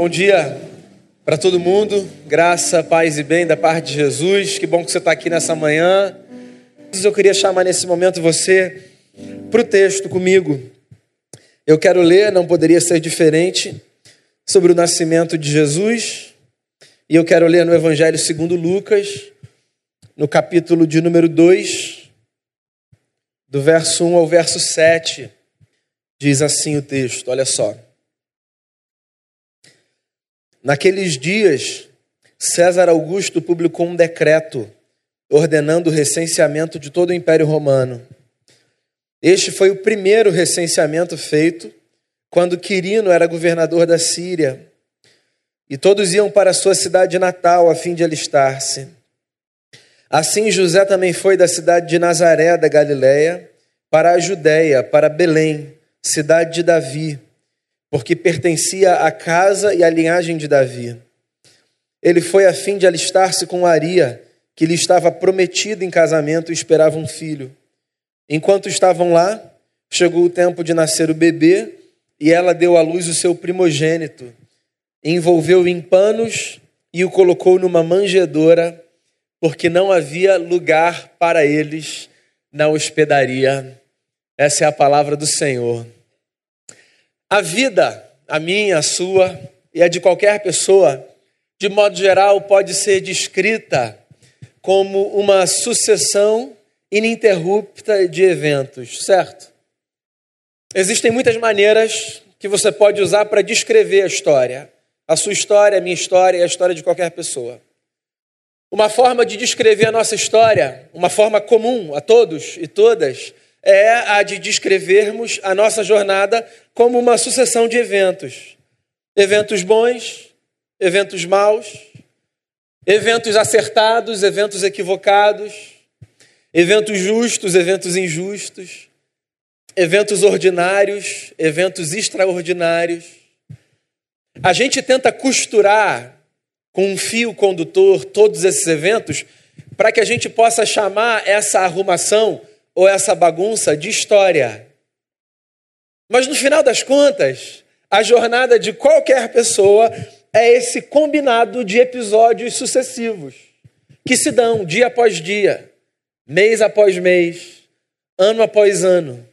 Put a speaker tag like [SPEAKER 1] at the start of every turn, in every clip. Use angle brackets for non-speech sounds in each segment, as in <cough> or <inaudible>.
[SPEAKER 1] Bom dia para todo mundo, graça, paz e bem da parte de Jesus. Que bom que você está aqui nessa manhã. Eu queria chamar nesse momento você para o texto comigo. Eu quero ler, não poderia ser diferente, sobre o nascimento de Jesus. E eu quero ler no Evangelho segundo Lucas, no capítulo de número 2, do verso 1 ao verso 7. Diz assim o texto, olha só. Naqueles dias, César Augusto publicou um decreto ordenando o recenseamento de todo o Império Romano. Este foi o primeiro recenseamento feito quando Quirino era governador da Síria. E todos iam para sua cidade natal a fim de alistar-se. Assim José também foi da cidade de Nazaré da Galiléia para a Judéia, para Belém, cidade de Davi porque pertencia à casa e à linhagem de Davi. Ele foi a fim de alistar-se com Aria, que lhe estava prometido em casamento e esperava um filho. Enquanto estavam lá, chegou o tempo de nascer o bebê e ela deu à luz o seu primogênito. Envolveu-o em panos e o colocou numa manjedoura, porque não havia lugar para eles na hospedaria. Essa é a palavra do Senhor. A vida, a minha, a sua e a de qualquer pessoa, de modo geral, pode ser descrita como uma sucessão ininterrupta de eventos, certo? Existem muitas maneiras que você pode usar para descrever a história, a sua história, a minha história e a história de qualquer pessoa. Uma forma de descrever a nossa história, uma forma comum a todos e todas, é a de descrevermos a nossa jornada como uma sucessão de eventos. Eventos bons, eventos maus, eventos acertados, eventos equivocados, eventos justos, eventos injustos, eventos ordinários, eventos extraordinários. A gente tenta costurar com um fio condutor todos esses eventos para que a gente possa chamar essa arrumação ou essa bagunça de história. Mas no final das contas, a jornada de qualquer pessoa é esse combinado de episódios sucessivos que se dão dia após dia, mês após mês, ano após ano.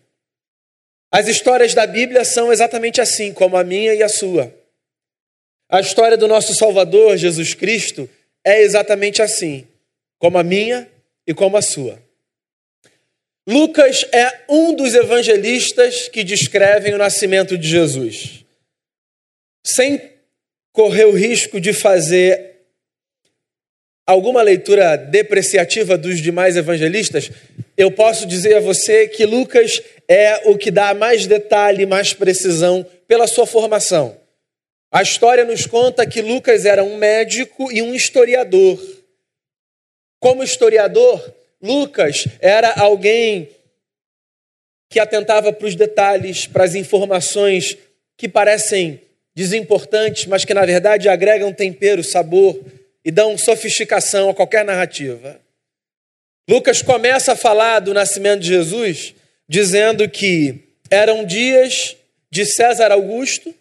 [SPEAKER 1] As histórias da Bíblia são exatamente assim, como a minha e a sua. A história do nosso Salvador, Jesus Cristo, é exatamente assim, como a minha e como a sua. Lucas é um dos evangelistas que descrevem o nascimento de Jesus. Sem correr o risco de fazer alguma leitura depreciativa dos demais evangelistas, eu posso dizer a você que Lucas é o que dá mais detalhe, mais precisão pela sua formação. A história nos conta que Lucas era um médico e um historiador. Como historiador, Lucas era alguém que atentava para os detalhes, para as informações que parecem desimportantes, mas que na verdade agregam tempero, sabor e dão sofisticação a qualquer narrativa. Lucas começa a falar do nascimento de Jesus dizendo que eram dias de César Augusto,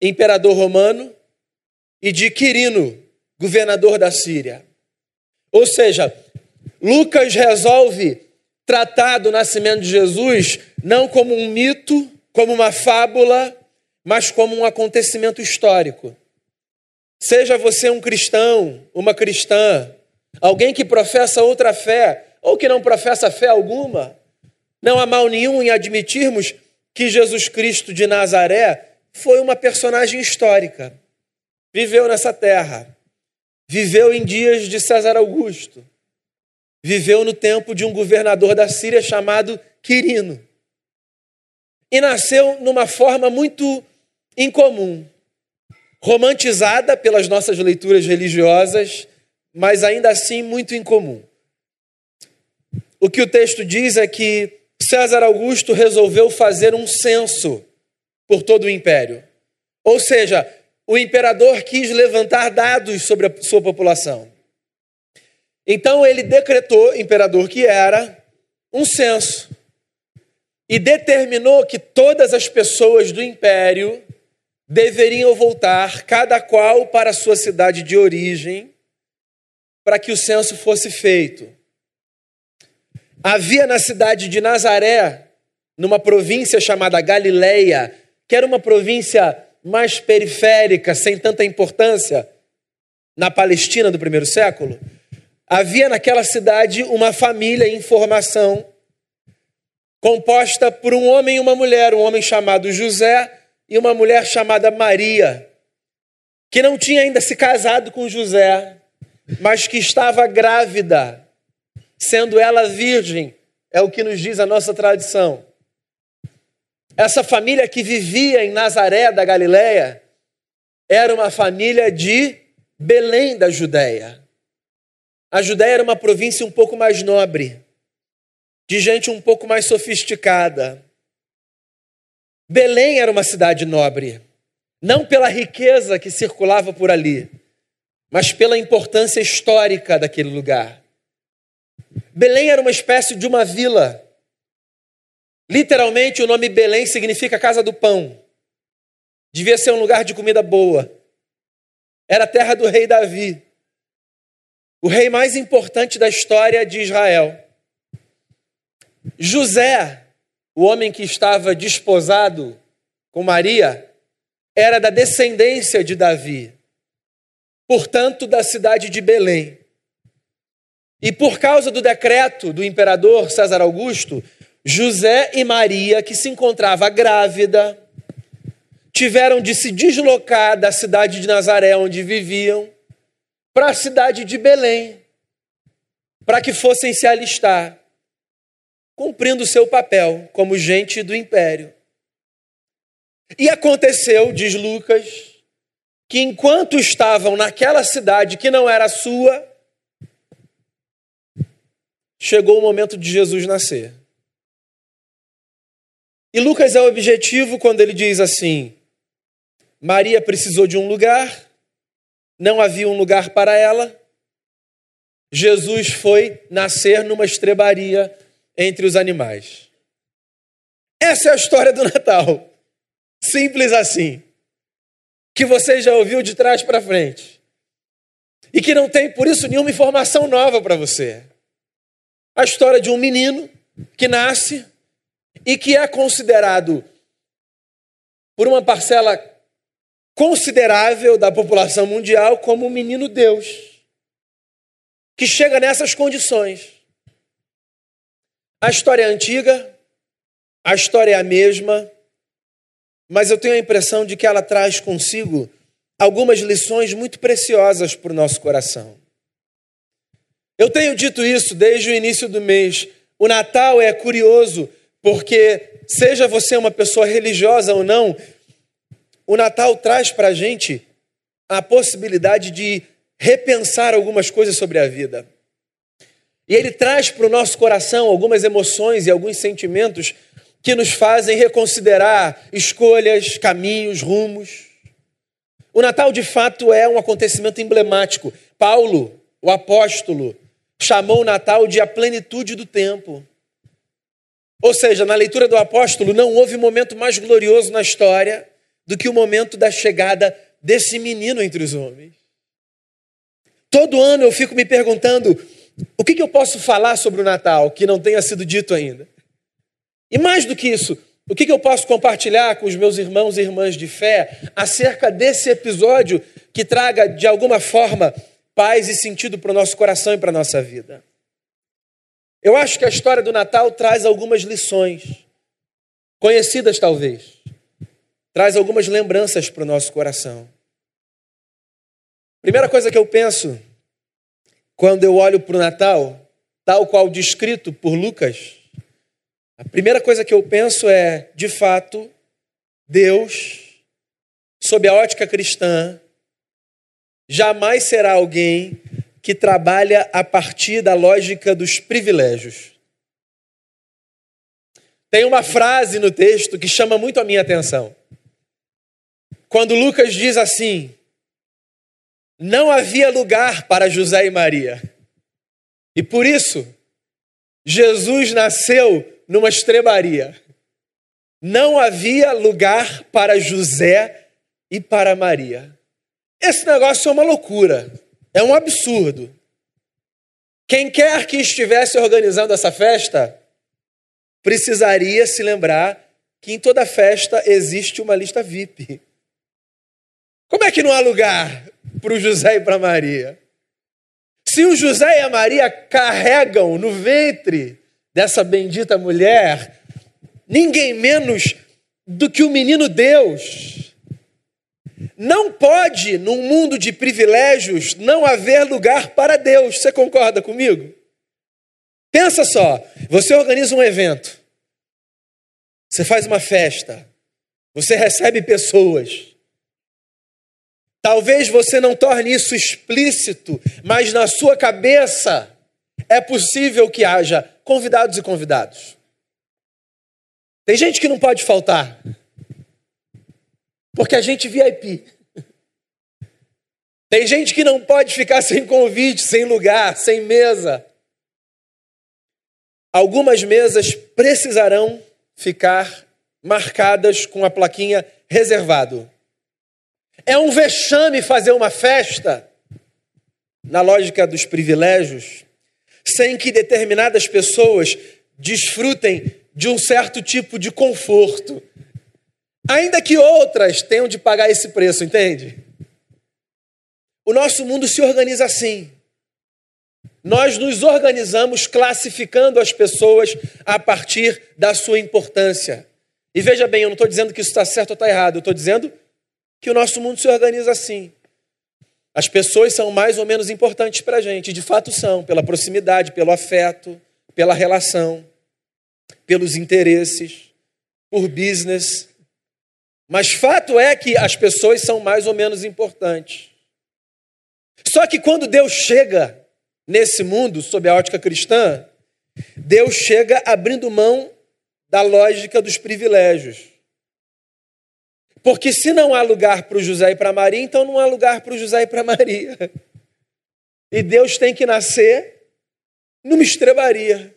[SPEAKER 1] imperador romano, e de Quirino, governador da Síria. Ou seja, Lucas resolve tratar do nascimento de Jesus não como um mito, como uma fábula, mas como um acontecimento histórico. Seja você um cristão, uma cristã, alguém que professa outra fé ou que não professa fé alguma, não há mal nenhum em admitirmos que Jesus Cristo de Nazaré foi uma personagem histórica. Viveu nessa terra, viveu em dias de César Augusto, viveu no tempo de um governador da Síria chamado Quirino. E nasceu numa forma muito incomum, romantizada pelas nossas leituras religiosas, mas ainda assim muito incomum. O que o texto diz é que César Augusto resolveu fazer um censo por todo o império. Ou seja, o imperador quis levantar dados sobre a sua população. Então ele decretou, imperador que era, um censo e determinou que todas as pessoas do império deveriam voltar, cada qual para a sua cidade de origem, para que o censo fosse feito. Havia na cidade de Nazaré, numa província chamada Galileia, que era uma província mais periférica, sem tanta importância, na Palestina do primeiro século, havia naquela cidade uma família em formação, composta por um homem e uma mulher, um homem chamado José e uma mulher chamada Maria, que não tinha ainda se casado com José, mas que estava grávida, sendo ela virgem, é o que nos diz a nossa tradição. Essa família que vivia em Nazaré da Galileia era uma família de Belém da Judéia. A Judéia era uma província um pouco mais nobre, de gente um pouco mais sofisticada. Belém era uma cidade nobre, não pela riqueza que circulava por ali, mas pela importância histórica daquele lugar. Belém era uma espécie de uma vila. Literalmente, o nome Belém significa casa do pão. Devia ser um lugar de comida boa. Era a terra do rei Davi, o rei mais importante da história de Israel. José, o homem que estava desposado com Maria, era da descendência de Davi, portanto, da cidade de Belém. E por causa do decreto do imperador César Augusto, José e Maria, que se encontrava grávida, tiveram de se deslocar da cidade de Nazaré, onde viviam, para a cidade de Belém, para que fossem se alistar, cumprindo seu papel como gente do império. E aconteceu, diz Lucas, que enquanto estavam naquela cidade que não era sua, chegou o momento de Jesus nascer. E Lucas é objetivo quando ele diz assim: Maria precisou de um lugar, não havia um lugar para ela. Jesus foi nascer numa estrebaria entre os animais. Essa é a história do Natal. Simples assim. Que você já ouviu de trás para frente. E que não tem, por isso, nenhuma informação nova para você. A história de um menino que nasce e que é considerado por uma parcela considerável da população mundial como um menino Deus, que chega nessas condições. A história é antiga, a história é a mesma, mas eu tenho a impressão de que ela traz consigo algumas lições muito preciosas para o nosso coração. Eu tenho dito isso desde o início do mês. O Natal é curioso porque, seja você uma pessoa religiosa ou não, o Natal traz para a gente a possibilidade de repensar algumas coisas sobre a vida. E ele traz para o nosso coração algumas emoções e alguns sentimentos que nos fazem reconsiderar escolhas, caminhos, rumos. O Natal, de fato, é um acontecimento emblemático. Paulo, o apóstolo, chamou o Natal de a plenitude do tempo. Ou seja, na leitura do apóstolo, não houve momento mais glorioso na história do que o momento da chegada desse menino entre os homens. Todo ano eu fico me perguntando o que, que eu posso falar sobre o Natal que não tenha sido dito ainda. E mais do que isso, o que, que eu posso compartilhar com os meus irmãos e irmãs de fé acerca desse episódio que traga, de alguma forma, paz e sentido para o nosso coração e para a nossa vida? Eu acho que a história do Natal traz algumas lições, conhecidas talvez, traz algumas lembranças para o nosso coração. Primeira coisa que eu penso quando eu olho para o Natal, tal qual descrito por Lucas, a primeira coisa que eu penso é, de fato, Deus, sob a ótica cristã, jamais será alguém que trabalha a partir da lógica dos privilégios. Tem uma frase no texto que chama muito a minha atenção. Quando Lucas diz assim: Não havia lugar para José e Maria. E por isso, Jesus nasceu numa estrebaria. Não havia lugar para José e para Maria. Esse negócio é uma loucura, é um absurdo. Quem quer que estivesse organizando essa festa precisaria se lembrar que em toda festa existe uma lista VIP. Como é que não há lugar para o José e para Maria? Se o José e a Maria carregam no ventre dessa bendita mulher ninguém menos do que o menino Deus. Não pode, num mundo de privilégios, não haver lugar para Deus. Você concorda comigo? Pensa só: você organiza um evento, você faz uma festa, você recebe pessoas. Talvez você não torne isso explícito, mas na sua cabeça é possível que haja convidados e convidados. Tem gente que não pode faltar, porque a gente VIP. Tem gente que não pode ficar sem convite, sem lugar, sem mesa. Algumas mesas precisarão ficar marcadas com a plaquinha reservado. É um vexame fazer uma festa, na lógica dos privilégios, sem que determinadas pessoas desfrutem de um certo tipo de conforto. Ainda que outras tenham de pagar esse preço, entende? O nosso mundo se organiza assim. Nós nos organizamos classificando as pessoas a partir da sua importância. E veja bem, eu não estou dizendo que isso está certo ou está errado, eu estou dizendo que o nosso mundo se organiza assim. As pessoas são mais ou menos importantes para a gente, de fato são, pela proximidade, pelo afeto, pela relação, pelos interesses, por business. Mas fato é que as pessoas são mais ou menos importantes. Só que quando Deus chega nesse mundo, sob a ótica cristã, Deus chega abrindo mão da lógica dos privilégios. Porque se não há lugar para o José e para Maria, então não há lugar para o José e para Maria. E Deus tem que nascer numa estrebaria.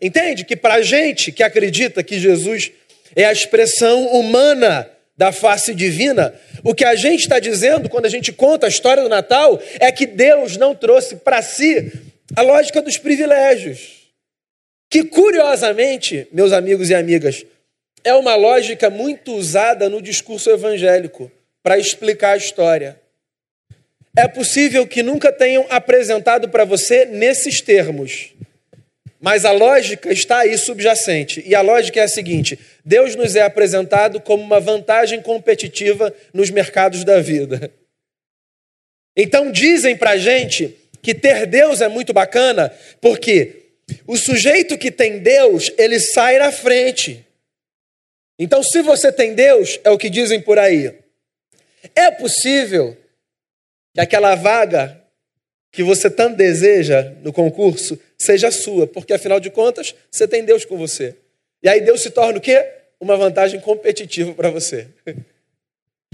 [SPEAKER 1] Entende? Que para a gente que acredita que Jesus é a expressão humana da face divina, o que a gente está dizendo quando a gente conta a história do Natal é que Deus não trouxe para si a lógica dos privilégios. Que curiosamente, meus amigos e amigas, é uma lógica muito usada no discurso evangélico para explicar a história. É possível que nunca tenham apresentado para você nesses termos, mas a lógica está aí subjacente. E a lógica é a seguinte: Deus nos é apresentado como uma vantagem competitiva nos mercados da vida. Então dizem para a gente que ter Deus é muito bacana, porque o sujeito que tem Deus, ele sai na frente. Então, se você tem Deus, é o que dizem por aí. É possível que aquela vaga que você tanto deseja no concurso seja sua, porque afinal de contas, você tem Deus com você. E aí Deus se torna o quê? Uma vantagem competitiva para você.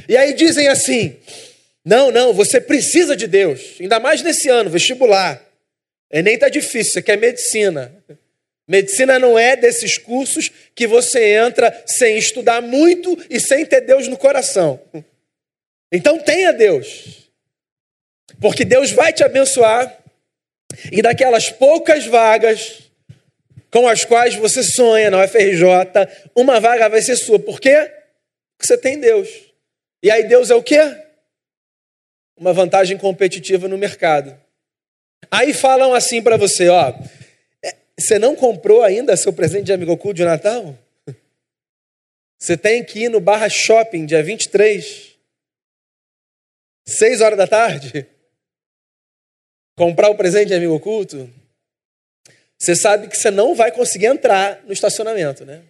[SPEAKER 1] E aí dizem assim: não, não, você precisa de Deus, ainda mais nesse ano, vestibular. Enem está difícil, você quer medicina. Medicina não é desses cursos que você entra sem estudar muito e sem ter Deus no coração. Então tenha Deus. Porque Deus vai te abençoar e daquelas poucas vagas com as quais você sonha na UFRJ, uma vaga vai ser sua. Por quê? Porque você tem Deus. E aí Deus é o quê? Uma vantagem competitiva no mercado. Aí falam assim para você, ó, você não comprou ainda seu presente de amigo oculto de Natal? <laughs> Você tem que ir no Barra Shopping, dia 23, 6 horas da tarde, <laughs> comprar o presente de amigo oculto. Você sabe que você não vai conseguir entrar no estacionamento, né?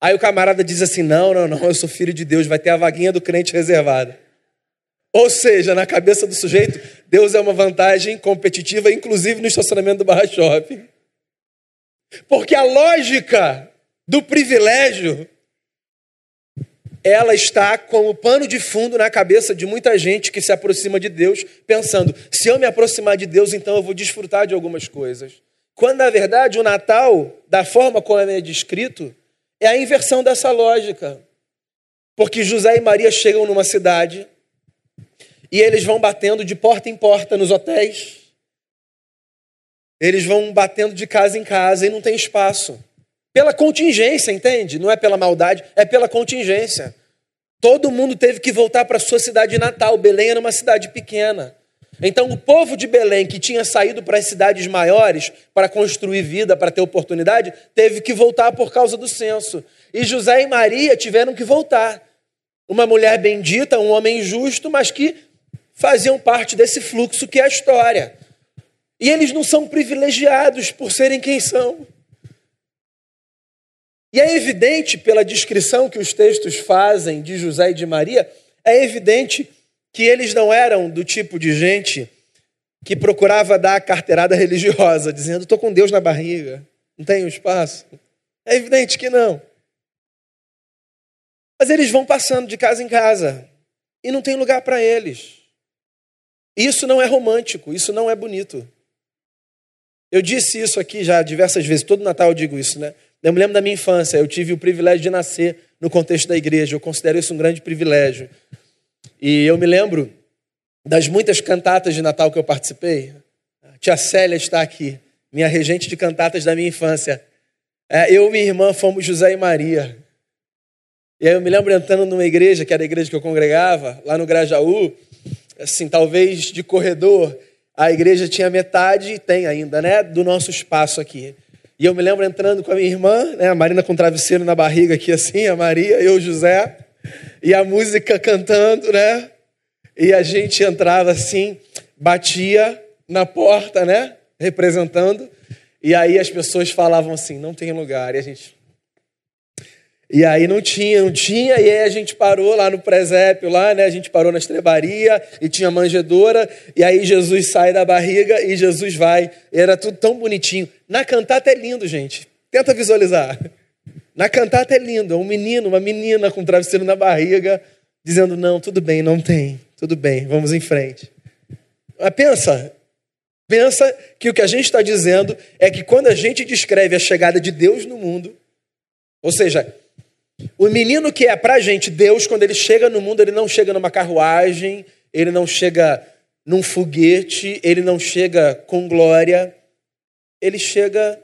[SPEAKER 1] Aí o camarada diz assim: não, não, não, eu sou filho de Deus, vai ter a vaguinha do crente reservada. Ou seja, na cabeça do sujeito, Deus é uma vantagem competitiva, inclusive no estacionamento do Barra Shopping. Porque a lógica do privilégio, ela está como pano de fundo na cabeça de muita gente que se aproxima de Deus, pensando: se eu me aproximar de Deus, então eu vou desfrutar de algumas coisas. Quando, na verdade, o Natal, da forma como é descrito, é a inversão dessa lógica. Porque José e Maria chegam numa cidade e eles vão batendo de porta em porta nos hotéis. Eles vão batendo de casa em casa e não tem espaço. Pela contingência, entende? Não é pela maldade, é pela contingência. Todo mundo teve que voltar para sua cidade natal. Belém era uma cidade pequena. Então, o povo de Belém, que tinha saído para as cidades maiores para construir vida, para ter oportunidade, teve que voltar por causa do censo. E José e Maria tiveram que voltar. Uma mulher bendita, um homem justo, mas que faziam parte desse fluxo que é a história. E eles não são privilegiados por serem quem são. E é evidente, pela descrição que os textos fazem de José e de Maria, é evidente que eles não eram do tipo de gente que procurava dar a carteirada <laughs> religiosa, dizendo: estou com Deus na barriga, não tenho espaço. É evidente que não. Mas eles vão passando de casa em casa e não tem lugar para eles. Isso não é romântico, isso não é bonito. Eu disse isso aqui já diversas vezes, todo Natal eu digo isso, né? Eu me lembro da minha infância, eu tive o privilégio de nascer no contexto da igreja, eu considero isso um grande privilégio. E eu me lembro das muitas cantatas de Natal que eu participei. A tia Célia está aqui, minha regente de cantatas da minha infância. É, eu e minha irmã fomos José e Maria. E aí eu me lembro entrando numa igreja, que era a igreja que eu congregava, lá no Grajaú, assim, talvez de corredor, a igreja tinha metade, e tem ainda, né, do nosso espaço aqui. E eu me lembro entrando com a minha irmã, né, a Marina com travesseiro na barriga aqui assim, a Maria, eu, José e a música cantando, né? E a gente entrava assim, batia na porta, né? Representando. E aí as pessoas falavam assim: não tem lugar. E a gente. E aí não tinha, não tinha, e aí a gente parou lá no presépio, lá, né? A gente parou na estrebaria e tinha manjedora, e aí Jesus sai da barriga e Jesus vai. E era tudo tão bonitinho. Na cantata é lindo, gente. Tenta visualizar. Na cantata é lindo, é um menino, uma menina com um travesseiro na barriga, dizendo: Não, tudo bem, não tem, tudo bem, vamos em frente. Mas pensa, pensa que o que a gente está dizendo é que quando a gente descreve a chegada de Deus no mundo, ou seja, o menino que é para a gente Deus, quando ele chega no mundo, ele não chega numa carruagem, ele não chega num foguete, ele não chega com glória, ele chega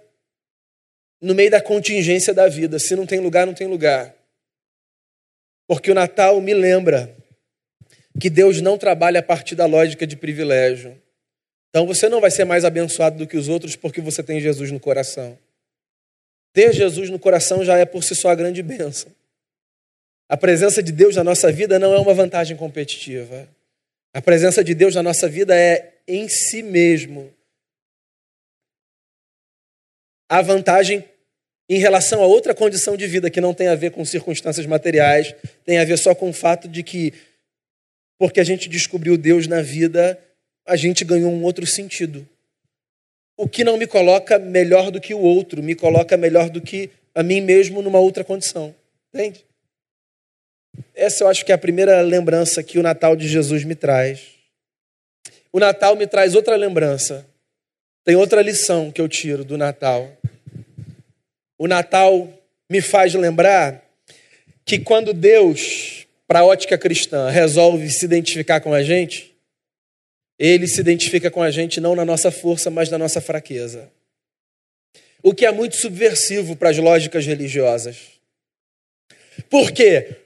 [SPEAKER 1] no meio da contingência da vida. Se não tem lugar, não tem lugar. Porque o Natal me lembra que Deus não trabalha a partir da lógica de privilégio. Então você não vai ser mais abençoado do que os outros porque você tem Jesus no coração. Ter Jesus no coração já é por si só a grande bênção. A presença de Deus na nossa vida não é uma vantagem competitiva. A presença de Deus na nossa vida é em si mesmo. A vantagem em relação a outra condição de vida que não tem a ver com circunstâncias materiais, tem a ver só com o fato de que, porque a gente descobriu Deus na vida, a gente ganhou um outro sentido. O que não me coloca melhor do que o outro, me coloca melhor do que a mim mesmo numa outra condição. Entende? Essa eu acho que é a primeira lembrança que o Natal de Jesus me traz. O Natal me traz outra lembrança. Tem outra lição que eu tiro do Natal o Natal me faz lembrar que quando Deus, para a ótica cristã, resolve se identificar com a gente, ele se identifica com a gente não na nossa força, mas na nossa fraqueza. O que é muito subversivo para as lógicas religiosas. Porque,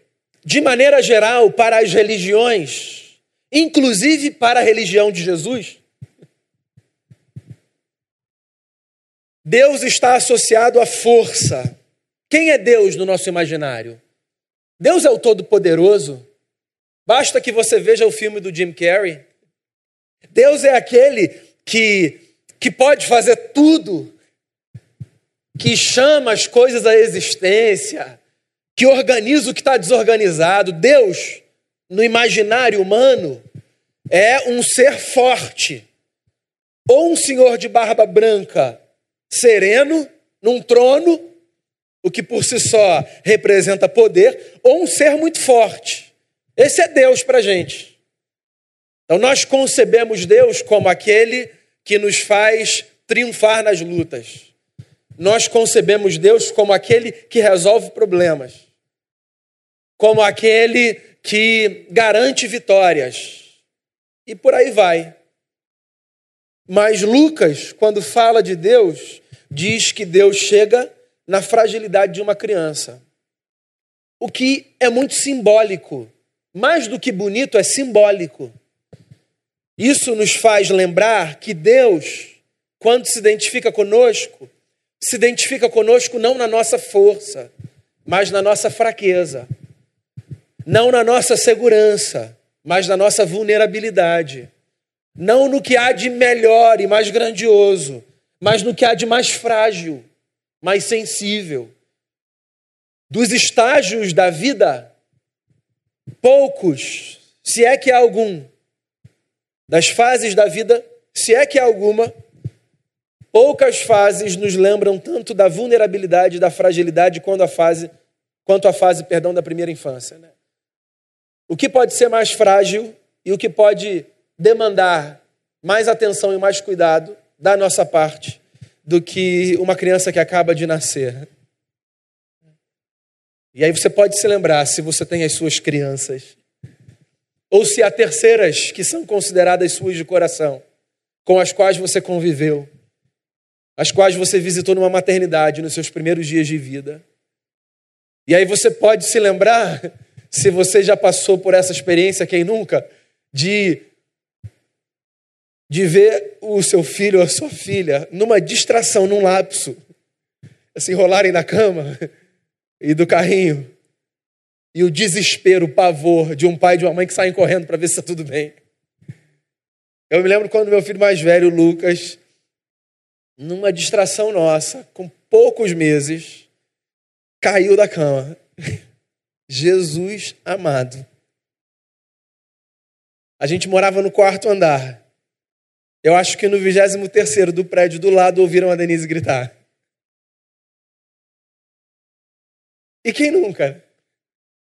[SPEAKER 1] de maneira geral, para as religiões, inclusive para a religião de Jesus, Deus está associado à força. Quem é Deus no nosso imaginário? Deus é o Todo-Poderoso. Basta que você veja o filme do Jim Carrey. Deus é aquele que, que pode fazer tudo, que chama as coisas à existência, que organiza o que está desorganizado. Deus, no imaginário humano, é um ser forte, ou um senhor de barba branca, sereno, num trono, o que por si só representa poder, ou um ser muito forte. Esse é Deus para gente. Então nós concebemos Deus como aquele que nos faz triunfar nas lutas. Nós concebemos Deus como aquele que resolve problemas. como aquele que garante vitórias. E por aí vai. Mas Lucas, quando fala de Deus, diz que Deus chega na fragilidade de uma criança. O que é muito simbólico. Mais do que bonito, é simbólico. Isso nos faz lembrar que Deus, quando se identifica conosco, se identifica conosco não na nossa força, mas na nossa fraqueza. Não na nossa segurança, mas na nossa vulnerabilidade. Não no que há de melhor e mais grandioso, mas no que há de mais frágil, mais sensível. Dos estágios da vida, poucos, se é que há algum, das fases da vida, se é que há alguma, poucas fases nos lembram tanto da vulnerabilidade da fragilidade quanto a fase, quanto a fase, perdão, da primeira infância. Né? O que pode ser mais frágil e o que pode demandar mais atenção e mais cuidado da nossa parte do que uma criança que acaba de nascer. E aí você pode se lembrar, se você tem as suas crianças, ou se há terceiras que são consideradas suas de coração, com as quais você conviveu, as quais você visitou numa maternidade nos seus primeiros dias de vida. E aí você pode se lembrar, <laughs> se você já passou por essa experiência, quem nunca, de de ver o seu filho ou a sua filha numa distração, num lapso, se enrolarem na cama <laughs> e do carrinho. E o desespero, o pavor de um pai e de uma mãe que saem correndo para ver se está tudo bem. Eu me lembro quando meu filho mais velho, Lucas, numa distração nossa, com poucos meses, caiu da cama. <laughs> Jesus amado. A gente morava no quarto andar. Eu acho que no 23 do prédio do lado ouviram a Denise gritar. E quem nunca?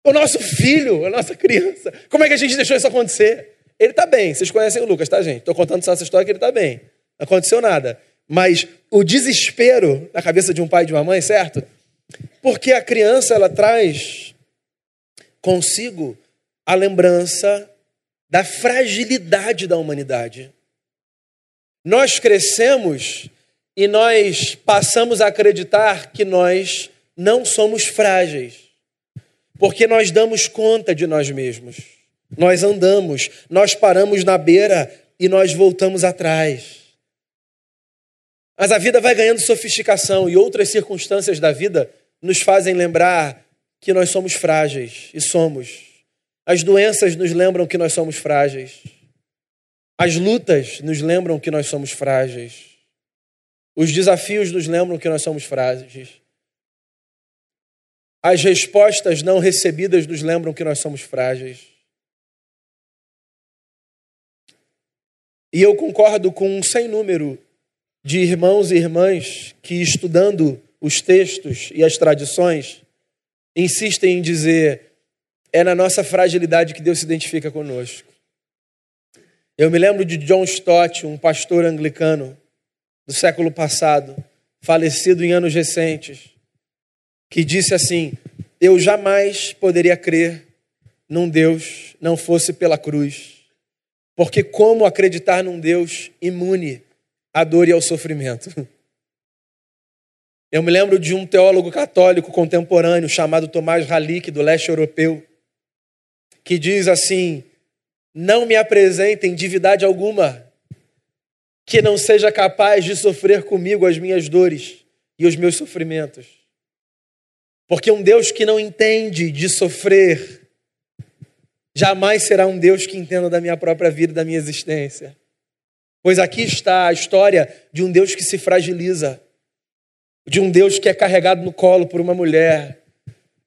[SPEAKER 1] O nosso filho, a nossa criança. Como é que a gente deixou isso acontecer? Ele está bem. Vocês conhecem o Lucas, tá, gente? Estou contando só essa história que ele está bem. Não aconteceu nada. Mas o desespero na cabeça de um pai e de uma mãe, certo? Porque a criança, ela traz consigo a lembrança da fragilidade da humanidade. Nós crescemos e nós passamos a acreditar que nós não somos frágeis, porque nós damos conta de nós mesmos. Nós andamos, nós paramos na beira e nós voltamos atrás. Mas a vida vai ganhando sofisticação e outras circunstâncias da vida nos fazem lembrar que nós somos frágeis e somos. As doenças nos lembram que nós somos frágeis. As lutas nos lembram que nós somos frágeis. Os desafios nos lembram que nós somos frágeis. As respostas não recebidas nos lembram que nós somos frágeis. E eu concordo com um sem número de irmãos e irmãs que, estudando os textos e as tradições, insistem em dizer: é na nossa fragilidade que Deus se identifica conosco. Eu me lembro de John Stott, um pastor anglicano do século passado, falecido em anos recentes, que disse assim: Eu jamais poderia crer num Deus não fosse pela cruz. Porque como acreditar num Deus imune à dor e ao sofrimento? Eu me lembro de um teólogo católico contemporâneo chamado Tomás Halick, do leste europeu, que diz assim: não me apresentem divindade alguma que não seja capaz de sofrer comigo as minhas dores e os meus sofrimentos. Porque um Deus que não entende de sofrer jamais será um Deus que entenda da minha própria vida, da minha existência. Pois aqui está a história de um Deus que se fragiliza, de um Deus que é carregado no colo por uma mulher,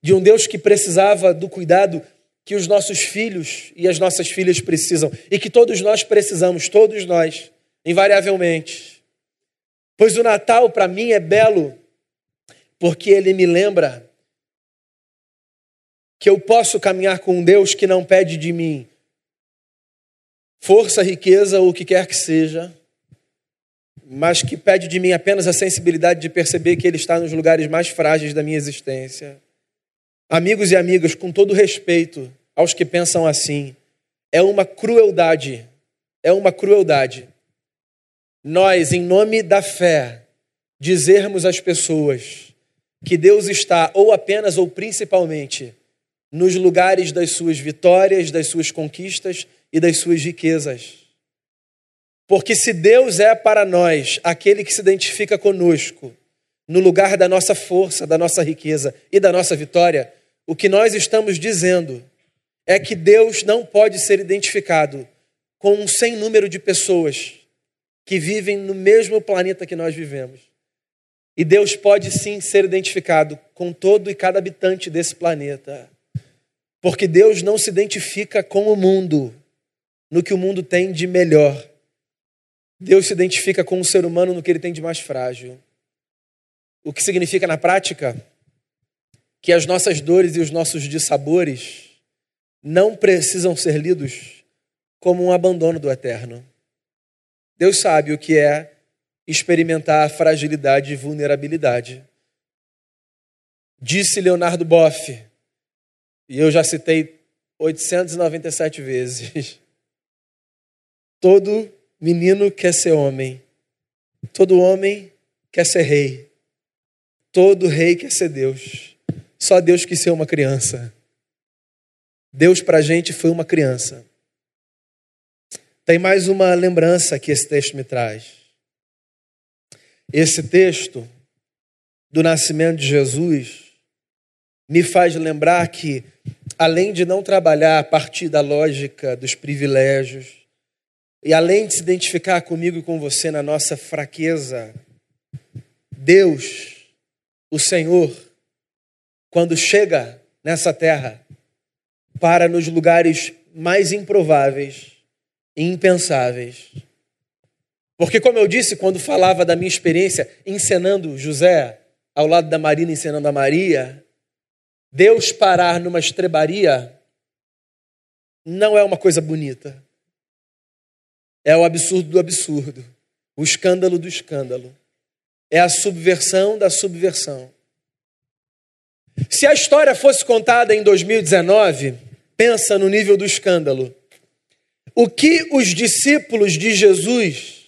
[SPEAKER 1] de um Deus que precisava do cuidado que os nossos filhos e as nossas filhas precisam e que todos nós precisamos, todos nós, invariavelmente. Pois o Natal para mim é belo porque ele me lembra que eu posso caminhar com um Deus que não pede de mim força, riqueza ou o que quer que seja, mas que pede de mim apenas a sensibilidade de perceber que Ele está nos lugares mais frágeis da minha existência Amigos e amigas, com todo respeito aos que pensam assim, é uma crueldade, é uma crueldade. Nós, em nome da fé, dizermos às pessoas que Deus está, ou apenas ou principalmente, nos lugares das suas vitórias, das suas conquistas e das suas riquezas. Porque se Deus é para nós aquele que se identifica conosco, no lugar da nossa força, da nossa riqueza e da nossa vitória, o que nós estamos dizendo é que Deus não pode ser identificado com um sem número de pessoas que vivem no mesmo planeta que nós vivemos. E Deus pode sim ser identificado com todo e cada habitante desse planeta. Porque Deus não se identifica com o mundo, no que o mundo tem de melhor. Deus se identifica com o ser humano no que ele tem de mais frágil. O que significa na prática que as nossas dores e os nossos dissabores não precisam ser lidos como um abandono do eterno. Deus sabe o que é experimentar fragilidade e vulnerabilidade. Disse Leonardo Boff, e eu já citei 897 vezes: todo menino quer ser homem, todo homem quer ser rei, todo rei quer ser Deus. Só Deus quis ser uma criança. Deus para a gente foi uma criança. Tem mais uma lembrança que esse texto me traz. Esse texto do nascimento de Jesus me faz lembrar que, além de não trabalhar a partir da lógica dos privilégios, e além de se identificar comigo e com você na nossa fraqueza, Deus, o Senhor, quando chega nessa terra, para nos lugares mais improváveis e impensáveis. Porque, como eu disse, quando falava da minha experiência encenando José ao lado da Marina, encenando a Maria, Deus parar numa estrebaria não é uma coisa bonita. É o absurdo do absurdo, o escândalo do escândalo. É a subversão da subversão. Se a história fosse contada em 2019, pensa no nível do escândalo. O que os discípulos de Jesus,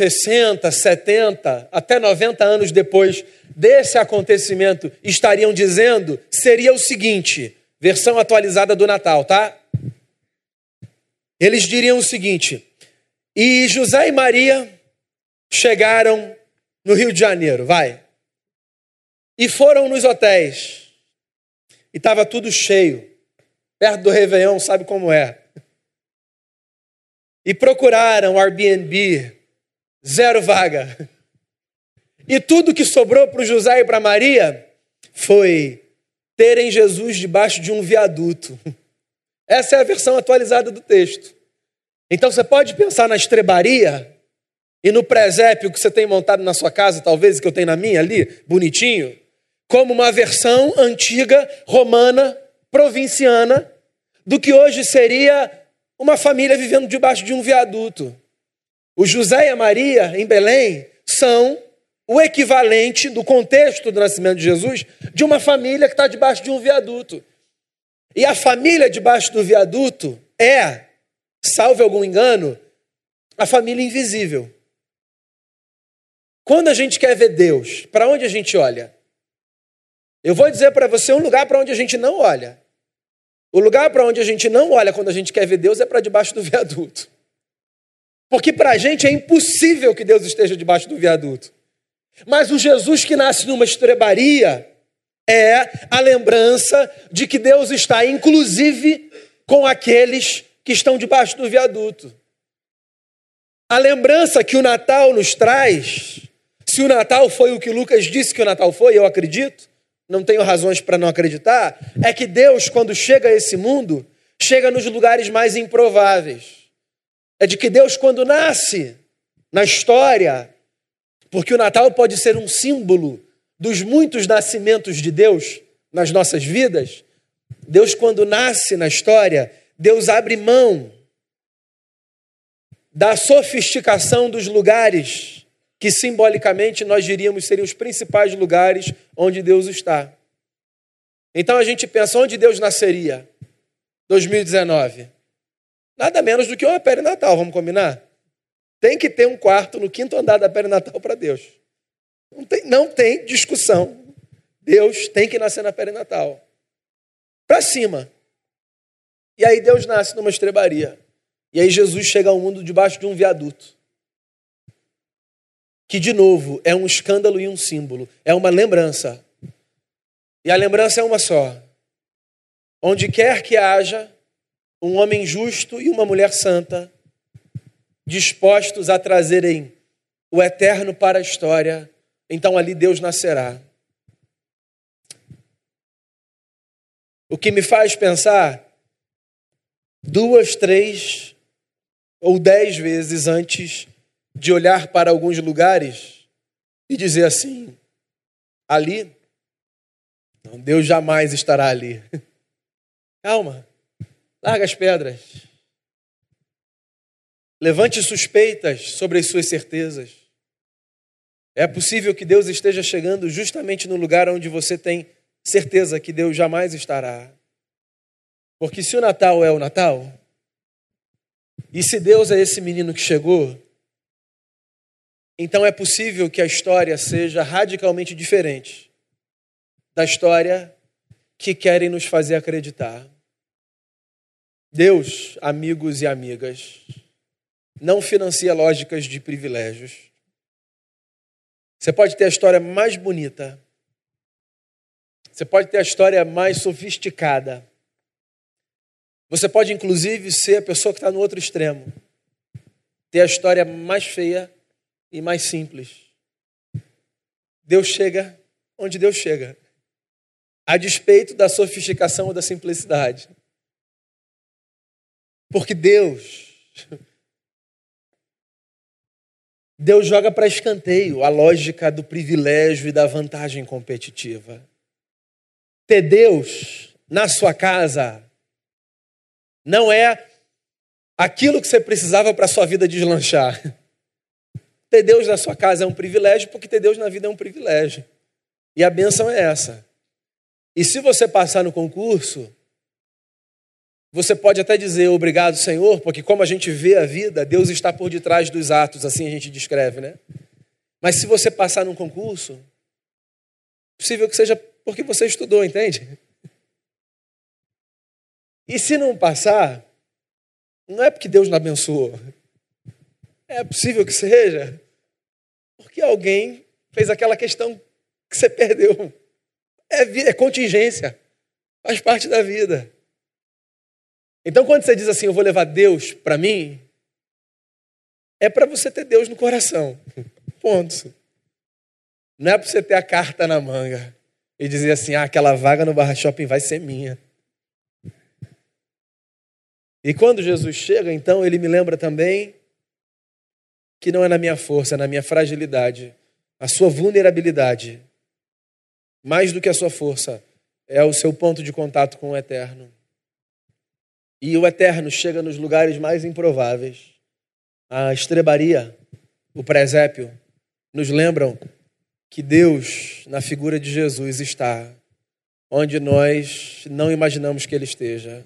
[SPEAKER 1] 60, 70, até 90 anos depois desse acontecimento, estariam dizendo seria o seguinte: versão atualizada do Natal, tá? Eles diriam o seguinte: e José e Maria chegaram no Rio de Janeiro, vai. E foram nos hotéis. E estava tudo cheio. Perto do Réveillon, sabe como é. E procuraram Airbnb, zero vaga. E tudo que sobrou para o José e para Maria foi terem Jesus debaixo de um viaduto. Essa é a versão atualizada do texto. Então você pode pensar na estrebaria e no presépio que você tem montado na sua casa, talvez que eu tenho na minha ali, bonitinho como uma versão antiga, romana, provinciana, do que hoje seria uma família vivendo debaixo de um viaduto. O José e a Maria, em Belém, são o equivalente do contexto do nascimento de Jesus de uma família que está debaixo de um viaduto. E a família debaixo do viaduto é, salve algum engano, a família invisível. Quando a gente quer ver Deus, para onde a gente olha? Eu vou dizer para você um lugar para onde a gente não olha. O lugar para onde a gente não olha quando a gente quer ver Deus é para debaixo do <laughs> viaduto. Porque para a gente é impossível que Deus esteja debaixo do viaduto. Mas o Jesus que nasce numa estrebaria é a lembrança de que Deus está, inclusive, com aqueles que estão debaixo do viaduto. A lembrança que o Natal nos traz, se o Natal foi o que Lucas disse que o Natal foi, eu acredito, não tenho razões para não acreditar, é que Deus, quando chega a esse mundo, chega nos lugares mais improváveis. É de que Deus, quando nasce na história, porque o Natal pode ser um símbolo dos muitos nascimentos de Deus nas nossas vidas, Deus, quando nasce na história, Deus abre mão da sofisticação dos lugares que simbolicamente nós diríamos seriam os principais lugares onde Deus está. Então a gente pensa onde Deus nasceria? 2019. Nada menos do que uma perinatal, vamos combinar? Tem que ter um quarto no quinto andar da perinatal para Deus. Não tem, não tem discussão. Deus tem que nascer na perinatal. Para cima. E aí Deus nasce numa estrebaria. E aí Jesus chega ao mundo debaixo de um viaduto. Que, de novo, é um escândalo e um símbolo. É uma lembrança. E a lembrança é uma só. Onde quer que haja um homem justo e uma mulher santa, dispostos a trazerem o eterno para a história, então ali Deus nascerá. O que me faz pensar duas, três ou dez vezes antes de olhar para alguns lugares e dizer assim: ali, Deus jamais estará ali. <laughs> Calma, larga as pedras. Levante suspeitas sobre as suas certezas. É possível que Deus esteja chegando justamente no lugar onde você tem certeza que Deus jamais estará. Porque se o Natal é o Natal, e se Deus é esse menino que chegou, então é possível que a história seja radicalmente diferente da história que querem nos fazer acreditar. Deus, amigos e amigas, não financia lógicas de privilégios. Você pode ter a história mais bonita, você pode ter a história mais sofisticada, você pode, inclusive, ser a pessoa que está no outro extremo, ter a história mais feia e mais simples. Deus chega onde Deus chega, a despeito da sofisticação ou da simplicidade. Porque Deus Deus joga para escanteio a lógica do privilégio e da vantagem competitiva. Ter Deus na sua casa não é aquilo que você precisava para a sua vida deslanchar. Ter Deus na sua casa é um privilégio, porque ter Deus na vida é um privilégio. E a benção é essa. E se você passar no concurso, você pode até dizer obrigado, Senhor, porque como a gente vê a vida, Deus está por detrás dos atos, assim a gente descreve, né? Mas se você passar num concurso, possível que seja porque você estudou, entende? E se não passar, não é porque Deus não abençoou. É possível que seja porque alguém fez aquela questão que você perdeu. É, é contingência, faz parte da vida. Então, quando você diz assim, eu vou levar Deus para mim, é para você ter Deus no coração. <laughs> Ponto. Não é para você ter a carta na manga e dizer assim: ah, aquela vaga no Barra Shopping vai ser minha. E quando Jesus chega, então, ele me lembra também que não é na minha força, é na minha fragilidade, a sua vulnerabilidade, mais do que a sua força, é o seu ponto de contato com o eterno. E o eterno chega nos lugares mais improváveis. A estrebaria, o presépio, nos lembram que Deus, na figura de Jesus, está onde nós não imaginamos que Ele esteja.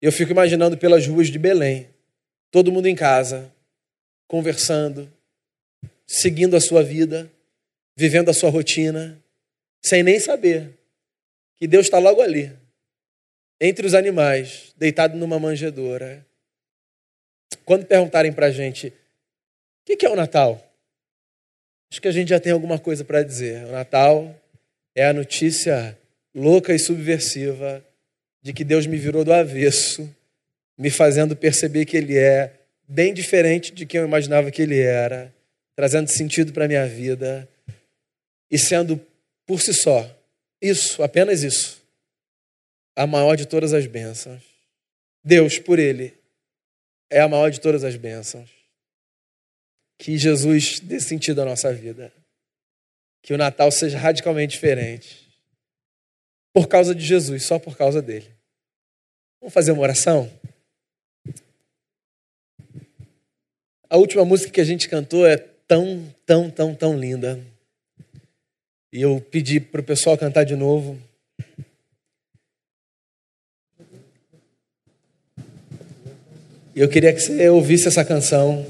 [SPEAKER 1] Eu fico imaginando pelas ruas de Belém, todo mundo em casa, conversando, seguindo a sua vida, vivendo a sua rotina, sem nem saber que Deus está logo ali, entre os animais, deitado numa manjedoura. Quando perguntarem para a gente o que é o Natal, acho que a gente já tem alguma coisa para dizer. O Natal é a notícia louca e subversiva de que Deus me virou do avesso, me fazendo perceber que Ele é bem diferente de quem eu imaginava que Ele era, trazendo sentido para a minha vida e sendo por si só, isso, apenas isso, a maior de todas as bênçãos. Deus, por Ele, é a maior de todas as bênçãos. Que Jesus dê sentido à nossa vida. Que o Natal seja radicalmente diferente. Por causa de Jesus, só por causa dele. Vamos fazer uma oração? A última música que a gente cantou é tão, tão, tão, tão linda. E eu pedi para o pessoal cantar de novo. Eu queria que você ouvisse essa canção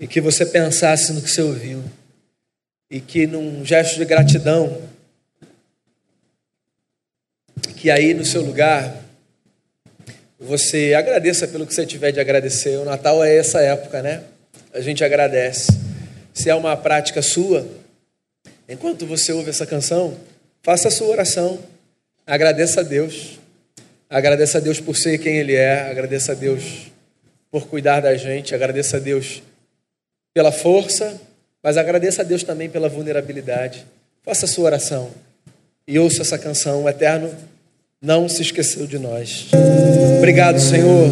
[SPEAKER 1] e que você pensasse no que você ouviu e que num gesto de gratidão, que aí no seu lugar você agradeça pelo que você tiver de agradecer. O Natal é essa época, né? A gente agradece. Se é uma prática sua, enquanto você ouve essa canção, faça a sua oração. Agradeça a Deus. Agradeça a Deus por ser quem Ele é. Agradeça a Deus por cuidar da gente. Agradeça a Deus pela força, mas agradeça a Deus também pela vulnerabilidade. Faça a sua oração e ouça essa canção. O Eterno não se esqueceu de nós. Obrigado, Senhor.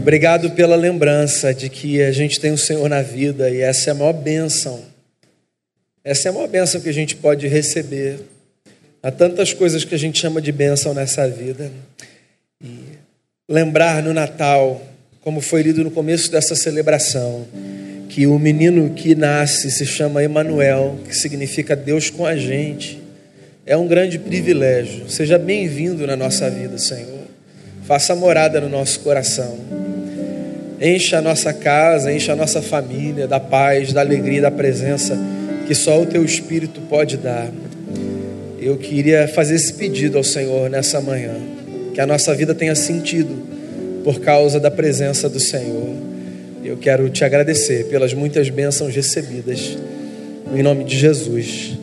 [SPEAKER 1] Obrigado pela lembrança de que a gente tem o Senhor na vida e essa é a maior bênção. Essa é a maior bênção que a gente pode receber. Há tantas coisas que a gente chama de bênção nessa vida. E lembrar no Natal, como foi lido no começo dessa celebração, que o menino que nasce se chama Emanuel, que significa Deus com a gente. É um grande privilégio. Seja bem-vindo na nossa vida, Senhor. Faça morada no nosso coração. Encha a nossa casa, encha a nossa família da paz, da alegria, da presença que só o teu Espírito pode dar. Eu queria fazer esse pedido ao Senhor nessa manhã, que a nossa vida tenha sentido por causa da presença do Senhor. Eu quero te agradecer pelas muitas bênçãos recebidas. Em nome de Jesus.